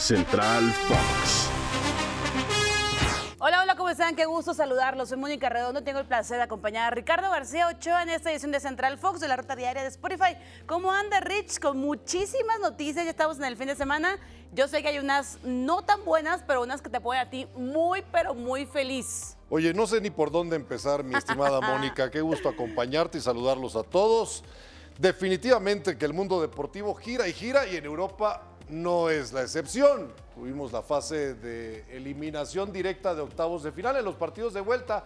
Central Fox. Hola, hola, ¿cómo están? Qué gusto saludarlos. Soy Mónica Redondo. Tengo el placer de acompañar a Ricardo García Ochoa en esta edición de Central Fox de la Ruta Diaria de Spotify. ¿Cómo anda Rich? Con muchísimas noticias. Ya estamos en el fin de semana. Yo sé que hay unas no tan buenas, pero unas que te ponen a ti muy, pero muy feliz. Oye, no sé ni por dónde empezar, mi estimada Mónica. Qué gusto acompañarte y saludarlos a todos. Definitivamente que el mundo deportivo gira y gira y en Europa no es la excepción. Tuvimos la fase de eliminación directa de octavos de final en los partidos de vuelta.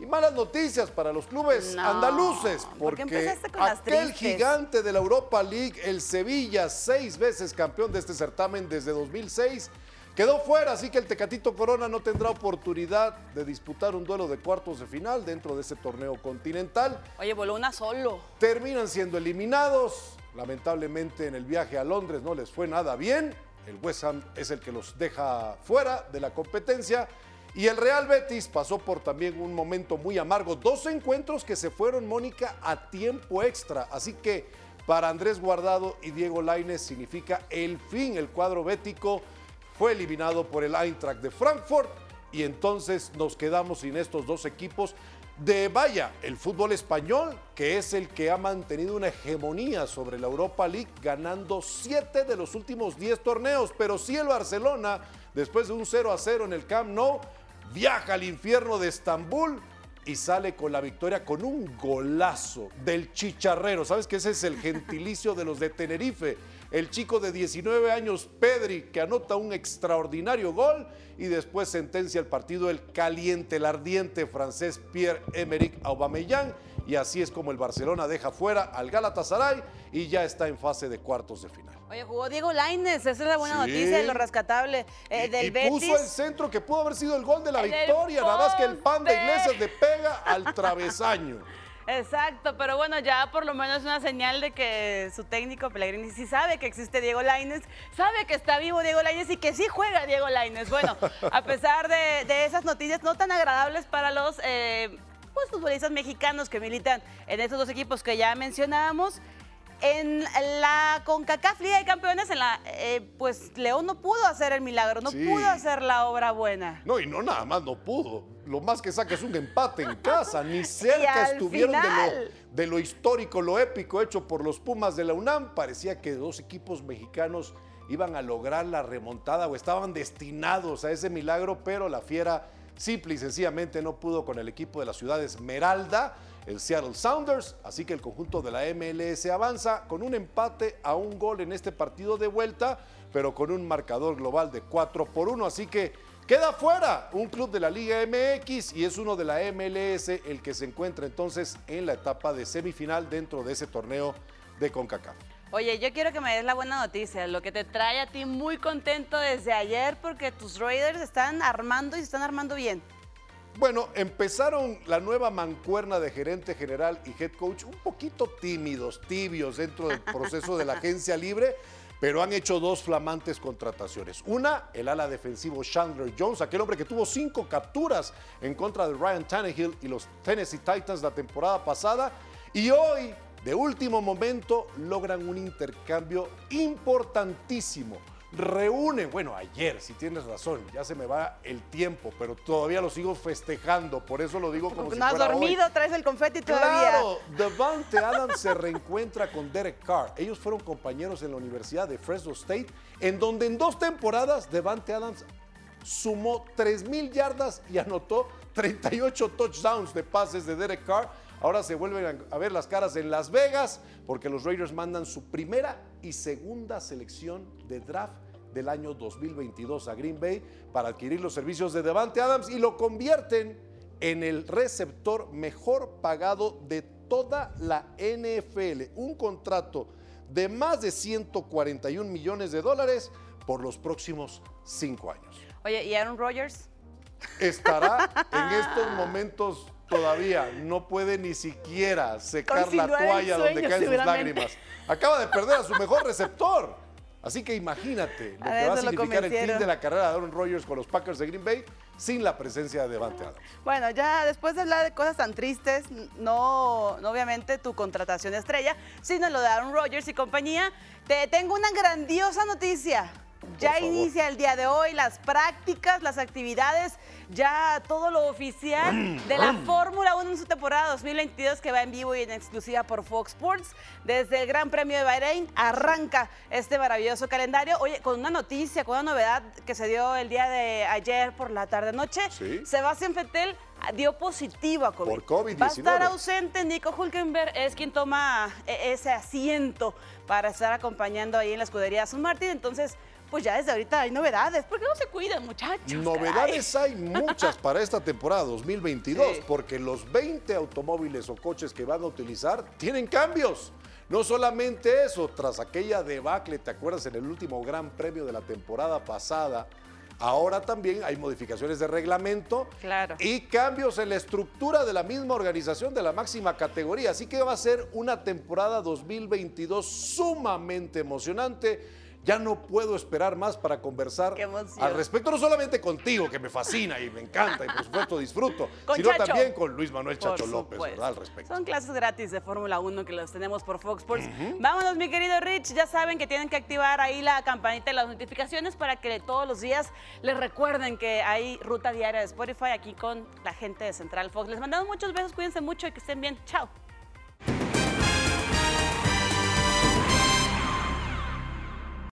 Y malas noticias para los clubes No, andaluces, ¿por qué porque empezaste con las aquel gigante de la Europa League, el Sevilla, seis veces campeón de este certamen desde 2006, quedó fuera, así que el Tecatito Corona no tendrá oportunidad de disputar un duelo de cuartos de final dentro de ese torneo continental Oye, voló una solo. terminan siendo eliminados. Lamentablemente en el viaje a Londres no les fue nada bien. El West Ham es el que los deja fuera de la competencia. Y el Real Betis pasó por también un momento muy amargo. Dos encuentros que se fueron, Mónica, a tiempo extra. Así que para Andrés Guardado y Diego Lainez significa el fin. El cuadro bético fue eliminado por el Eintracht de Frankfurt y entonces nos quedamos sin estos dos equipos de vaya, el fútbol español, que es el que ha mantenido una hegemonía sobre la Europa League, ganando siete de los últimos 10 torneos, pero sí el Barcelona, después de un 0 a 0 en el Camp Nou, viaja al infierno de Estambul y sale con la victoria con un golazo del chicharrero. ¿Sabes que ese es el gentilicio de los de Tenerife? El chico de 19 años, Pedri, que anota un extraordinario gol y después sentencia el partido el caliente, el ardiente francés Pierre-Emerick Aubameyang. Y así es como el Barcelona deja fuera al Galatasaray y ya está en fase de cuartos de final. Oye, jugó Diego Lainez. Esa es la buena Sí. noticia de lo rescatable eh, y, del y Betis. puso el centro que pudo haber sido el gol de la el victoria, nada más que el pan de. Iglesias le pega al travesaño. Exacto, pero bueno, ya por lo menos una señal de que su técnico Pellegrini sí sabe que existe Diego Lainez, sabe que está vivo Diego Lainez y que sí juega Diego Lainez. Bueno, a pesar de, de esas noticias no tan agradables para los eh, pues, futbolistas mexicanos que militan en estos dos equipos que ya mencionábamos, en la CONCACAF Liga de Campeones, en la, eh, pues León no pudo hacer el milagro, no Sí. pudo hacer la obra buena. No, y no nada más no pudo. Lo más que saca es un empate en casa. Ni cerca estuvieron de lo, de lo histórico, lo épico hecho por los Pumas de la UNAM. Parecía que dos equipos mexicanos iban a lograr la remontada o estaban destinados a ese milagro, pero la fiera simple y sencillamente no pudo con el equipo de la ciudad de Esmeralda, el Seattle Sounders. Así que el conjunto de la MLS avanza con un empate a un gol en este partido de vuelta, pero con un marcador global de 4 por 1. Así que Queda fuera un club de la Liga MX y es uno de la MLS el que se encuentra entonces en la etapa de semifinal dentro de ese torneo de CONCACAF. Oye, yo quiero que me des la buena noticia, lo que te trae a ti muy contento desde ayer porque tus Raiders están armando y se están armando bien. Bueno, empezaron la nueva mancuerna de gerente general y head coach un poquito tímidos, tibios dentro del proceso de la agencia libre, pero han hecho dos flamantes contrataciones. Una, el ala defensivo Chandler Jones, aquel hombre que tuvo cinco capturas en contra de Ryan Tannehill y los Tennessee Titans la temporada pasada. Y hoy, de último momento, logran un intercambio importantísimo. Reúnen, bueno, ayer, si tienes razón, ya se me va el tiempo, pero todavía lo sigo festejando, por eso lo digo como Porque si no has fuera hoy. dormido, traes el confeti todavía. Claro, Devante Adams se reencuentra con Derek Carr. Ellos fueron compañeros en la Universidad de Fresno State, en donde en dos temporadas Devante Adams sumó 3.000 yardas y anotó 38 touchdowns de pases de Derek Carr. Ahora se vuelven a ver las caras en Las Vegas porque los Raiders mandan su primera y segunda selección de draft del año 2022 a Green Bay para adquirir los servicios de Devante Adams y lo convierten en el receptor mejor pagado de toda la NFL. Un contrato de más de 141 millones de dólares por los próximos cinco años. Oye, ¿y Aaron Rodgers? Estará en estos momentos todavía, no puede ni siquiera secar la toalla donde caen sus lágrimas. Acaba de perder a su mejor receptor. Así que imagínate lo A que va a significar el fin de la carrera de Aaron Rodgers con los Packers de Green Bay sin la presencia de Devante Adams. Bueno, ya después de hablar de cosas tan tristes, no, no obviamente tu contratación estrella, sino lo de Aaron Rodgers y compañía, te tengo una grandiosa noticia. Ya inicia el día de hoy las prácticas, las actividades, ya todo lo oficial de la Fórmula 1 en su temporada 2022 que va en vivo y en exclusiva por Fox Sports. Desde el Gran Premio de Bahrein arranca este maravilloso calendario. Oye, con una noticia, con una novedad que se dio el día de ayer por la tarde-noche. Sí. Sebastián Vettel dio positivo a COVID. Por COVID-19. Va a estar ausente. Nico Hulkenberg es quien toma e- ese asiento para estar acompañando ahí en la escudería Aston Martin. Entonces, pues ya desde ahorita hay novedades. ¿Por qué no se cuidan, muchachos? Novedades hay muchas para esta temporada 2022, Sí. porque los 20 automóviles o coches que van a utilizar tienen cambios. No solamente eso, tras aquella debacle, ¿te acuerdas en el último Gran Premio de la temporada pasada? Ahora también hay modificaciones de reglamento Claro. y cambios en la estructura de la misma organización de la máxima categoría. Así que va a ser una temporada 2022 sumamente emocionante. Ya no puedo esperar más para conversar al respecto, no solamente contigo, que me fascina y me encanta y por supuesto disfruto, sino Chacho. también con Luis Manuel Por Chacho López, supuesto. ¿verdad? Al respecto. Son clases gratis de Fórmula 1 que los tenemos por Fox Sports. Vámonos, mi querido Rich. Ya saben que tienen que activar ahí la campanita de las notificaciones para que todos los días les recuerden que hay ruta diaria de Spotify aquí con la gente de Central Fox. Les mandamos muchos besos, cuídense mucho y que estén bien. Chao.